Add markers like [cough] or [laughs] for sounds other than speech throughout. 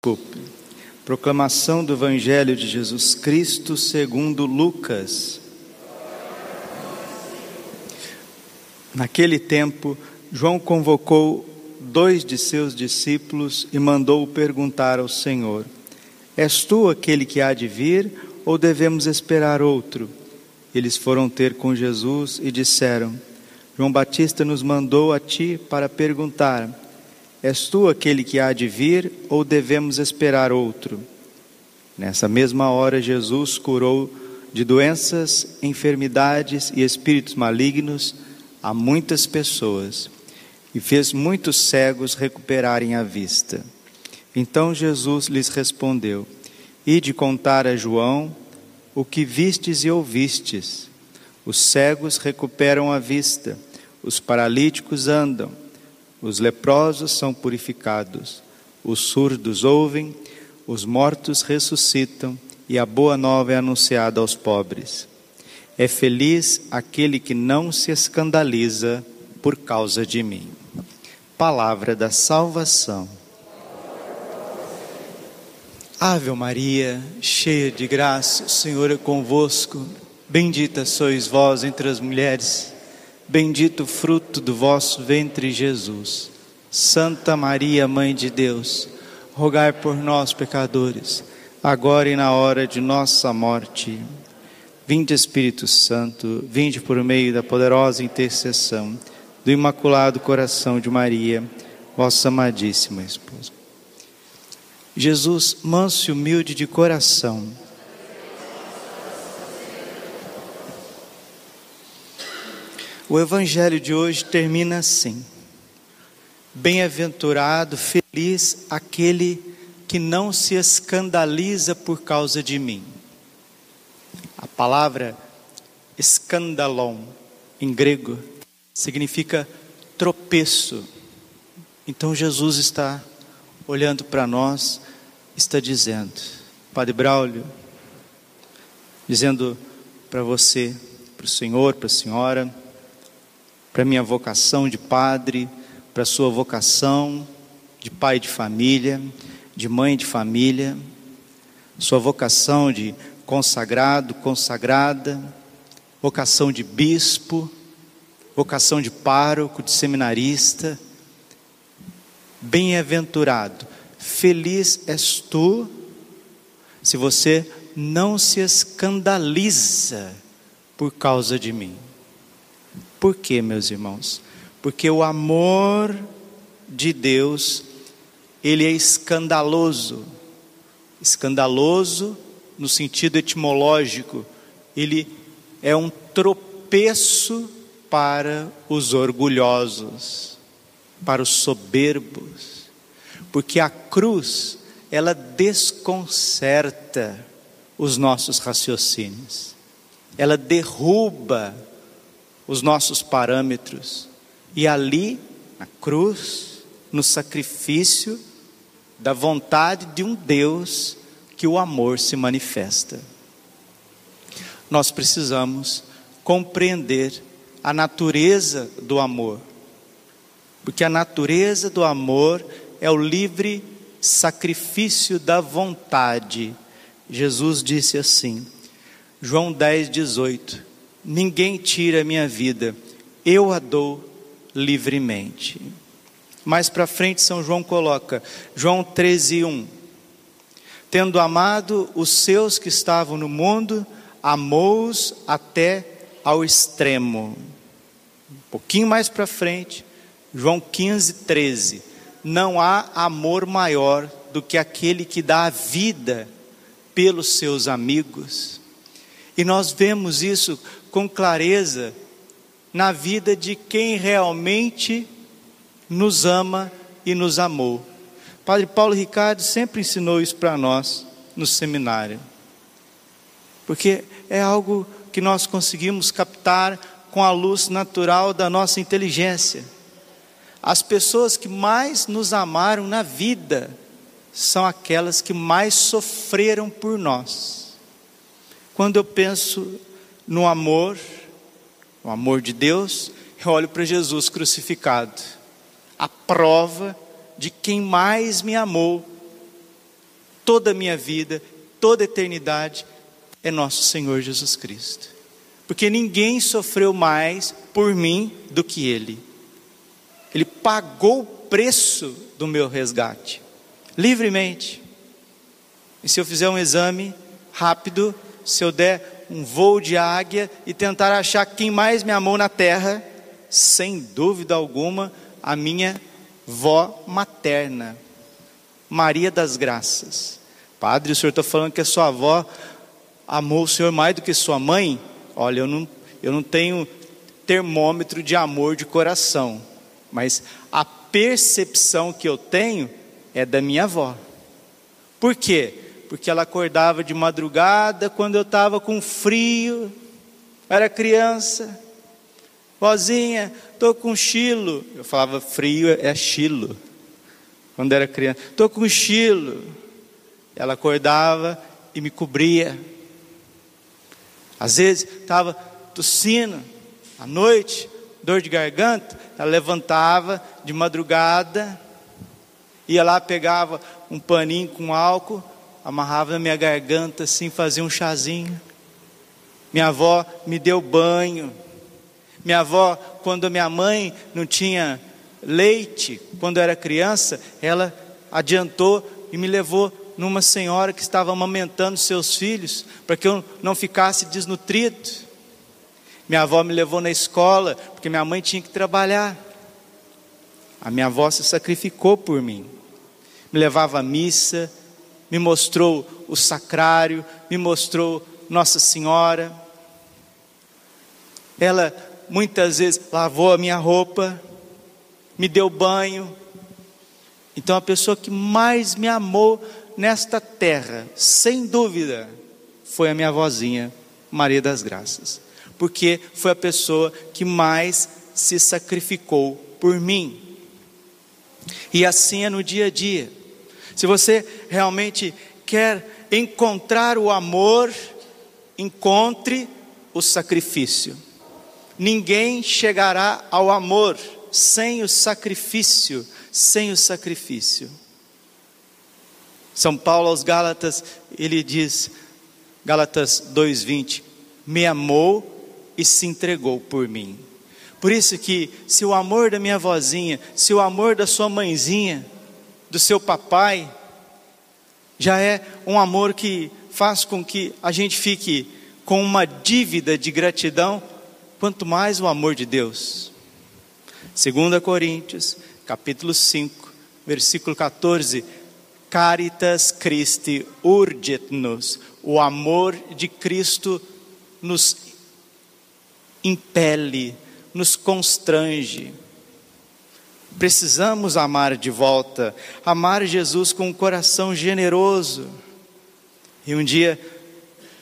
Desculpe. Proclamação do Evangelho de Jesus Cristo segundo Lucas. Naquele tempo, João convocou dois de seus discípulos e mandou perguntar ao Senhor: És tu aquele que há de vir, ou devemos esperar outro? Eles foram ter com Jesus e disseram: João Batista nos mandou a ti para perguntar: És tu aquele que há de vir ou devemos esperar outro? Nessa mesma hora, Jesus curou de doenças, enfermidades e espíritos malignos a muitas pessoas e fez muitos cegos recuperarem a vista. Então Jesus lhes respondeu: Ide contar a João o que vistes e ouvistes. Os cegos recuperam a vista, os paralíticos andam os leprosos são purificados, os surdos ouvem, os mortos ressuscitam e a boa nova é anunciada aos pobres. É feliz aquele que não se escandaliza por causa de mim. Palavra da salvação. Ave Maria, cheia de graça, o Senhor é convosco. Bendita sois vós entre as mulheres Bendito o fruto do vosso ventre, Jesus. Santa Maria, Mãe de Deus, rogai por nós, pecadores, agora e na hora de nossa morte. Vinde, Espírito Santo, vinde por meio da poderosa intercessão do Imaculado Coração de Maria, vossa amadíssima esposa. Jesus, manso e humilde de coração, O evangelho de hoje termina assim: Bem-aventurado, feliz aquele que não se escandaliza por causa de mim. A palavra escandalon em grego significa tropeço. Então Jesus está olhando para nós, está dizendo, Padre Braulio, dizendo para você, para o Senhor, para a senhora, para minha vocação de padre, para sua vocação de pai de família, de mãe de família, sua vocação de consagrado, consagrada, vocação de bispo, vocação de pároco, de seminarista. Bem-aventurado, feliz és tu se você não se escandaliza por causa de mim. Por quê, meus irmãos? Porque o amor de Deus, ele é escandaloso. Escandaloso no sentido etimológico, ele é um tropeço para os orgulhosos, para os soberbos. Porque a cruz, ela desconcerta os nossos raciocínios. Ela derruba os nossos parâmetros. E ali, na cruz, no sacrifício da vontade de um Deus que o amor se manifesta. Nós precisamos compreender a natureza do amor, porque a natureza do amor é o livre sacrifício da vontade. Jesus disse assim, João 10, 18: Ninguém tira a minha vida, eu a dou livremente. Mais para frente, São João coloca, João 13, 1. Tendo amado os seus que estavam no mundo, amou-os até ao extremo. Um pouquinho mais para frente, João 15, 13. Não há amor maior do que aquele que dá a vida pelos seus amigos. E nós vemos isso com clareza na vida de quem realmente nos ama e nos amou. Padre Paulo Ricardo sempre ensinou isso para nós no seminário. Porque é algo que nós conseguimos captar com a luz natural da nossa inteligência. As pessoas que mais nos amaram na vida são aquelas que mais sofreram por nós. Quando eu penso no amor, o amor de Deus, eu olho para Jesus crucificado, a prova de quem mais me amou toda a minha vida, toda a eternidade, é nosso Senhor Jesus Cristo. Porque ninguém sofreu mais por mim do que Ele. Ele pagou o preço do meu resgate, livremente. E se eu fizer um exame rápido, se eu der um voo de águia e tentar achar quem mais me amou na terra, sem dúvida alguma, a minha vó materna, Maria das Graças. Padre, o senhor está falando que a sua avó amou o senhor mais do que sua mãe? Olha, eu não, eu não tenho termômetro de amor de coração, mas a percepção que eu tenho é da minha avó. Por quê? Porque ela acordava de madrugada quando eu estava com frio, era criança. Vozinha, estou com chilo. Eu falava frio é chilo. Quando era criança, estou com chilo. Ela acordava e me cobria. Às vezes estava tossindo à noite, dor de garganta, ela levantava de madrugada, ia lá, pegava um paninho com álcool, amarrava na minha garganta assim, fazia um chazinho. Minha avó me deu banho. Minha avó, quando minha mãe não tinha leite, quando era criança, ela adiantou e me levou numa senhora que estava amamentando seus filhos, para que eu não ficasse desnutrido. Minha avó me levou na escola, porque minha mãe tinha que trabalhar. A minha avó se sacrificou por mim. Me levava à missa, me mostrou o sacrário, me mostrou Nossa Senhora. Ela muitas vezes lavou a minha roupa, me deu banho. Então a pessoa que mais me amou nesta terra, sem dúvida, foi a minha vozinha, Maria das Graças, porque foi a pessoa que mais se sacrificou por mim. E assim é no dia a dia. Se você realmente quer encontrar o amor, encontre o sacrifício. Ninguém chegará ao amor sem o sacrifício, sem o sacrifício. São Paulo aos Gálatas, ele diz, Gálatas 2:20, me amou e se entregou por mim. Por isso que se o amor da minha vozinha, se o amor da sua mãezinha, do seu papai, já é um amor que faz com que a gente fique com uma dívida de gratidão, quanto mais o amor de Deus. 2 Coríntios, capítulo 5, versículo 14. Caritas Christi urget nos. O amor de Cristo nos impele, nos constrange. Precisamos amar de volta, amar Jesus com um coração generoso. E um dia,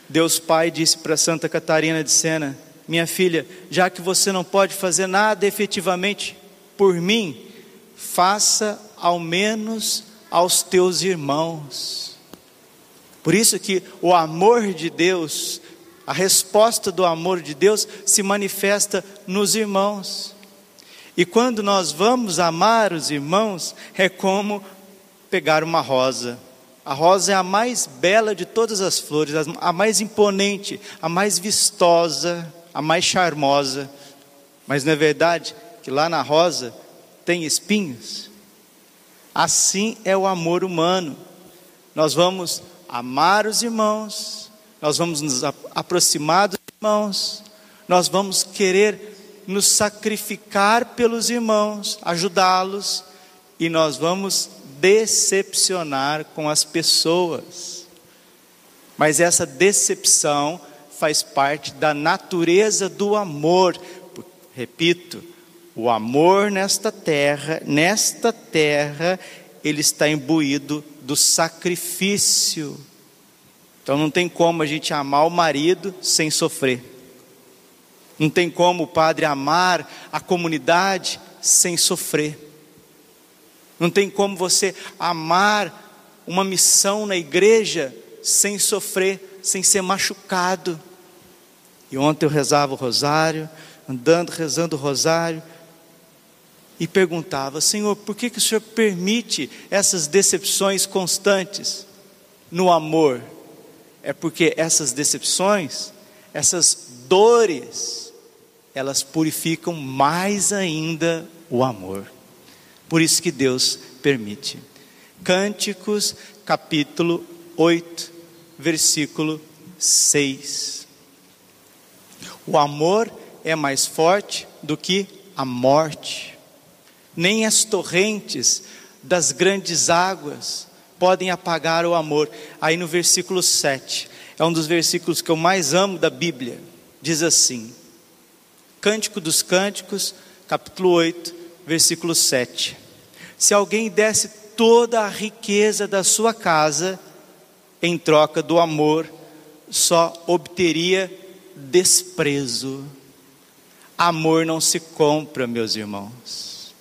Deus Pai disse para Santa Catarina de Sena: Minha filha, já que você não pode fazer nada efetivamente por mim, faça ao menos aos teus irmãos. Por isso que o amor de Deus, a resposta do amor de Deus se manifesta nos irmãos. E quando nós vamos amar os irmãos, é como pegar uma rosa. A rosa é a mais bela de todas as flores, a mais imponente, a mais vistosa, a mais charmosa. Mas não é verdade que lá na rosa tem espinhos? Assim é o amor humano. Nós vamos amar os irmãos, nós vamos nos aproximar dos irmãos, nós vamos querer nos sacrificar pelos irmãos, ajudá-los, e nós vamos decepcionar com as pessoas. Mas essa decepção faz parte da natureza do amor. Repito, o amor nesta terra, nesta terra, ele está imbuído do sacrifício. Então não tem como a gente amar o marido sem sofrer. Não tem como o padre amar a comunidade sem sofrer. Não tem como você amar uma missão na igreja sem sofrer, sem ser machucado. E ontem eu rezava o rosário, andando, rezando o rosário, e perguntava: Senhor, por que, que o Senhor permite essas decepções constantes? no amor, é porque essas decepções, essas dores, elas purificam mais ainda o amor. Por isso que Deus permite. Cânticos, capítulo 8, versículo 6. O amor é mais forte do que a morte. Nem as torrentes das grandes águas podem apagar o amor. Aí no versículo 7, é um dos versículos que eu mais amo da Bíblia. Diz assim: Cântico dos Cânticos, capítulo 8, versículo 7. Se alguém desse toda a riqueza da sua casa em troca do amor, só obteria desprezo. Amor não se compra, meus irmãos.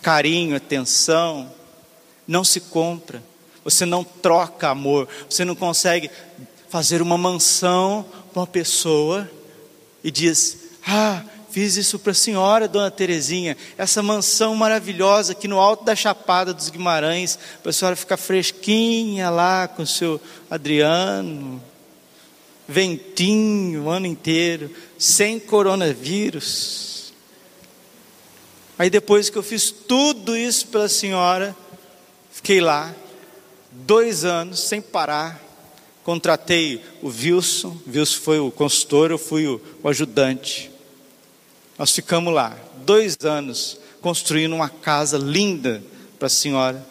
Carinho, atenção, não se compra. Você não troca amor. Você não consegue fazer uma mansão para uma pessoa e diz: Ah, fiz isso para a senhora, dona Terezinha, essa mansão maravilhosa aqui no alto da Chapada dos Guimarães, para a senhora ficar fresquinha lá com o seu Adriano, ventinho o ano inteiro, sem coronavírus. Aí depois que eu fiz tudo isso pela senhora, fiquei lá dois anos sem parar. Contratei o Wilson, Wilson foi o consultor, eu fui o, o ajudante. Nós ficamos lá dois anos construindo uma casa linda para a senhora.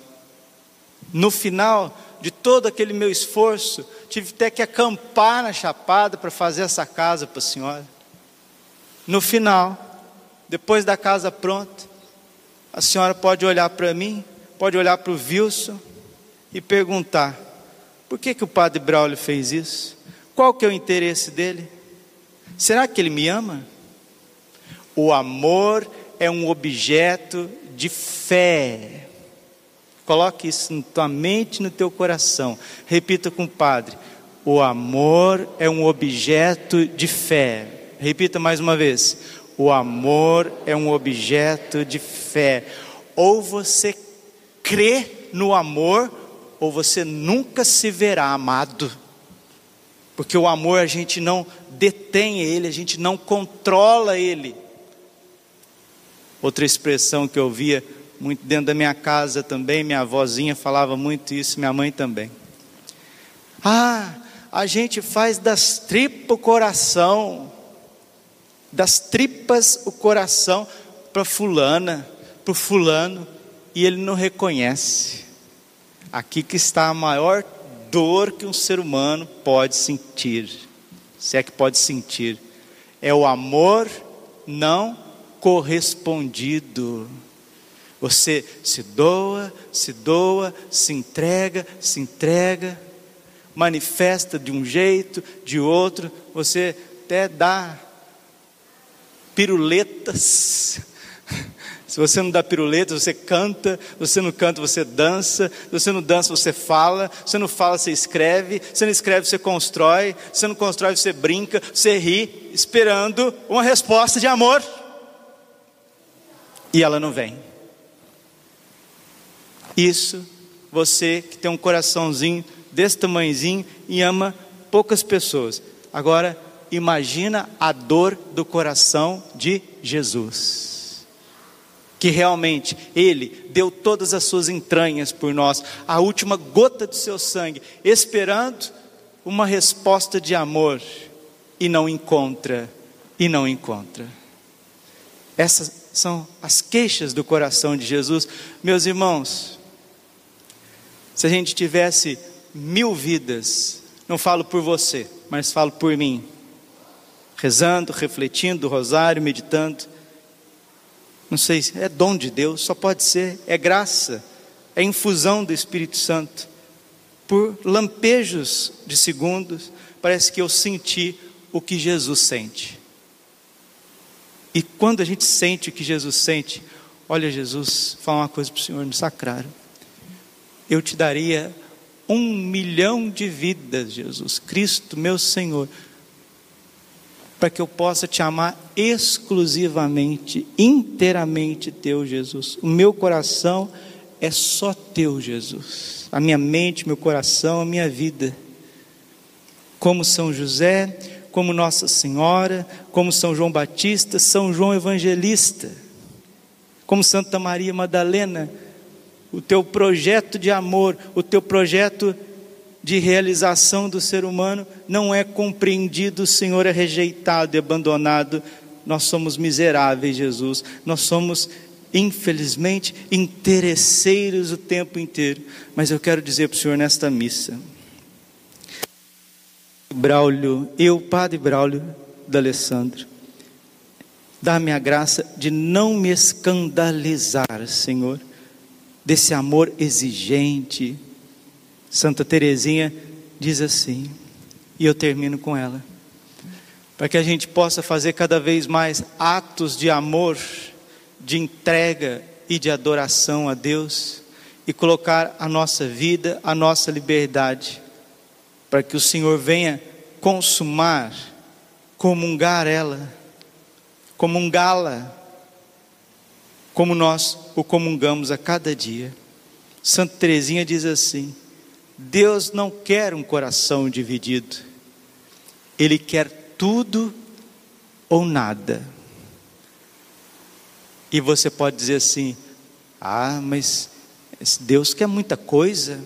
No final de todo aquele meu esforço, tive até que acampar na Chapada para fazer essa casa para a senhora. No final, depois da casa pronta, a senhora pode olhar para mim, pode olhar para o Wilson e perguntar: por que, que o padre Braulio fez isso? Qual que é o interesse dele? Será que ele me ama? O amor é um objeto de fé. Coloque isso na tua mente, no teu coração. Repita com o padre: o amor é um objeto de fé. Repita mais uma vez: o amor é um objeto de fé. Ou você crê no amor, ou você nunca se verá amado. Porque o amor a gente não detém ele, a gente não controla ele. Outra expressão que eu via muito dentro da minha casa também, minha avózinha falava muito isso, minha mãe também. Ah, a gente faz das tripas o coração, das tripas o coração para fulana, para o fulano, e ele não reconhece. Aqui que está a maior dor que um ser humano pode sentir, se é que pode sentir, é o amor não correspondido. Você se doa, se doa, se entrega, se entrega, manifesta de um jeito, de outro, você até dá piruletas [laughs] se você não dá piruleta, você canta, você não canta, você dança, se você não dança, você fala, se você não fala, você escreve, se você não escreve, você constrói, se você não constrói, você brinca, você ri, esperando uma resposta de amor. E ela não vem. Isso, você que tem um coraçãozinho desse tamanhozinho e ama poucas pessoas. Agora, imagina a dor do coração de Jesus que realmente Ele deu todas as suas entranhas por nós, a última gota do seu sangue, esperando uma resposta de amor, e não encontra, e não encontra. Essas são as queixas do coração de Jesus. Meus irmãos, se a gente tivesse mil vidas, não falo por você, mas falo por mim, rezando, refletindo, rosário, meditando, não sei, é dom de Deus, só pode ser, é graça, é infusão do Espírito Santo. Por lampejos de segundos, parece que eu senti o que Jesus sente. E quando a gente sente o que Jesus sente, olha, Jesus, fala uma coisa para o Senhor no sacrário. Eu te daria um milhão de vidas, Jesus, Cristo, meu Senhor para que eu possa te amar exclusivamente, inteiramente teu, Jesus. O meu coração é só teu, Jesus. A minha mente, meu coração, a minha vida. Como São José, como Nossa Senhora, como São João Batista, São João Evangelista, como Santa Maria Madalena, o teu projeto de amor, o teu projeto de realização do ser humano não é compreendido, o Senhor é rejeitado e abandonado. Nós somos miseráveis, Jesus. Nós somos, infelizmente, interesseiros o tempo inteiro. Mas eu quero dizer para o Senhor nesta missa. Braulio, eu, Padre Braulio D'Alessandro, dá-me a graça de não me escandalizar, Senhor, desse amor exigente, Santa Teresinha diz assim, e eu termino com ela, para que a gente possa fazer cada vez mais atos de amor, de entrega e de adoração a Deus e colocar a nossa vida, a nossa liberdade, para que o Senhor venha consumar, comungar ela, comungá-la, como nós o comungamos a cada dia. Santa Teresinha diz assim: Deus não quer um coração dividido, Ele quer tudo ou nada. E você pode dizer assim: ah, mas Deus quer muita coisa.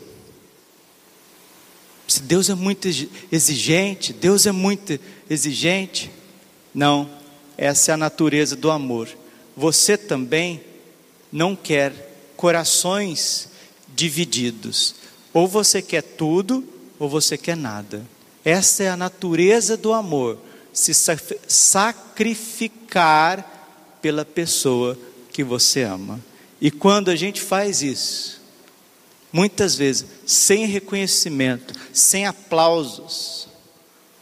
Se Deus é muito exigente, Deus é muito exigente. Não, essa é a natureza do amor. Você também não quer corações divididos. Ou você quer tudo, ou você quer nada. Essa é a natureza do amor, se sacrificar pela pessoa que você ama. E quando a gente faz isso, muitas vezes sem reconhecimento, sem aplausos,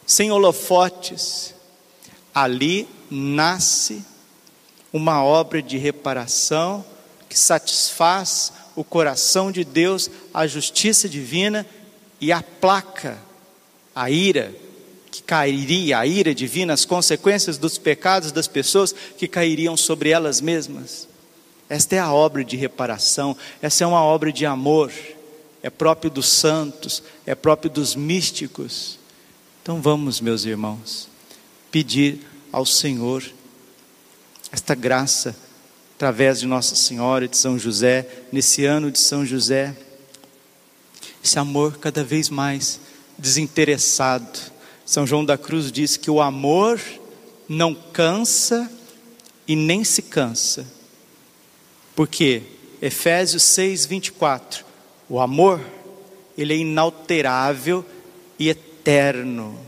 sem holofotes, ali nasce uma obra de reparação que satisfaz o coração de Deus, a justiça divina e aplaca a ira que cairia, a ira divina, as consequências dos pecados das pessoas que cairiam sobre elas mesmas. Esta é a obra de reparação, essa é uma obra de amor, é próprio dos santos, é próprio dos místicos. Então vamos, meus irmãos, pedir ao Senhor esta graça através de Nossa Senhora e de São José, nesse ano de São José, esse amor cada vez mais desinteressado. São João da Cruz diz que o amor não cansa e nem se cansa. Porque Efésios 6, 24, o amor, ele é inalterável e eterno.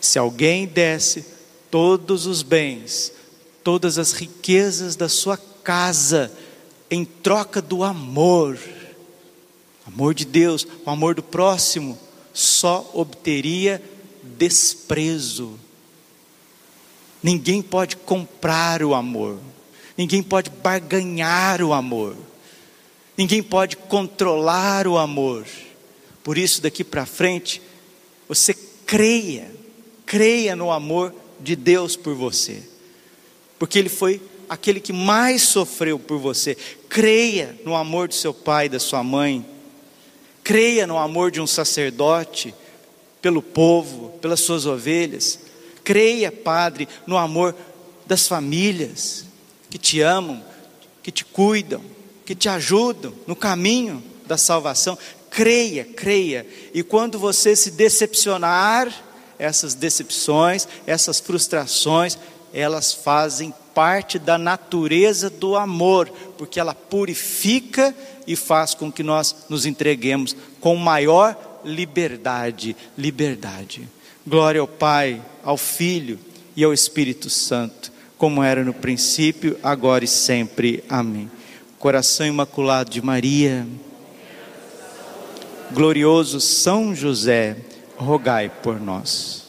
Se alguém desse todos os bens, todas as riquezas da sua casa, em troca do amor, amor de Deus, o amor do próximo, só obteria desprezo. Ninguém pode comprar o amor, ninguém pode barganhar o amor, ninguém pode controlar o amor. Por isso, daqui para frente, você creia, creia no amor de Deus por você, porque Ele foi aquele que mais sofreu por você. Creia no amor do seu pai, da sua mãe, creia no amor de um sacerdote pelo povo, pelas suas ovelhas. Creia, Padre, no amor das famílias que te amam, que te cuidam, que te ajudam no caminho da salvação. Creia, creia. E quando você se decepcionar, essas decepções, essas frustrações, elas fazem parte da natureza do amor, porque ela purifica e faz com que nós nos entreguemos com maior liberdade, liberdade. Glória ao Pai, ao Filho e ao Espírito Santo, como era no princípio, agora e sempre. Amém. Coração imaculado de Maria, glorioso São José, rogai por nós.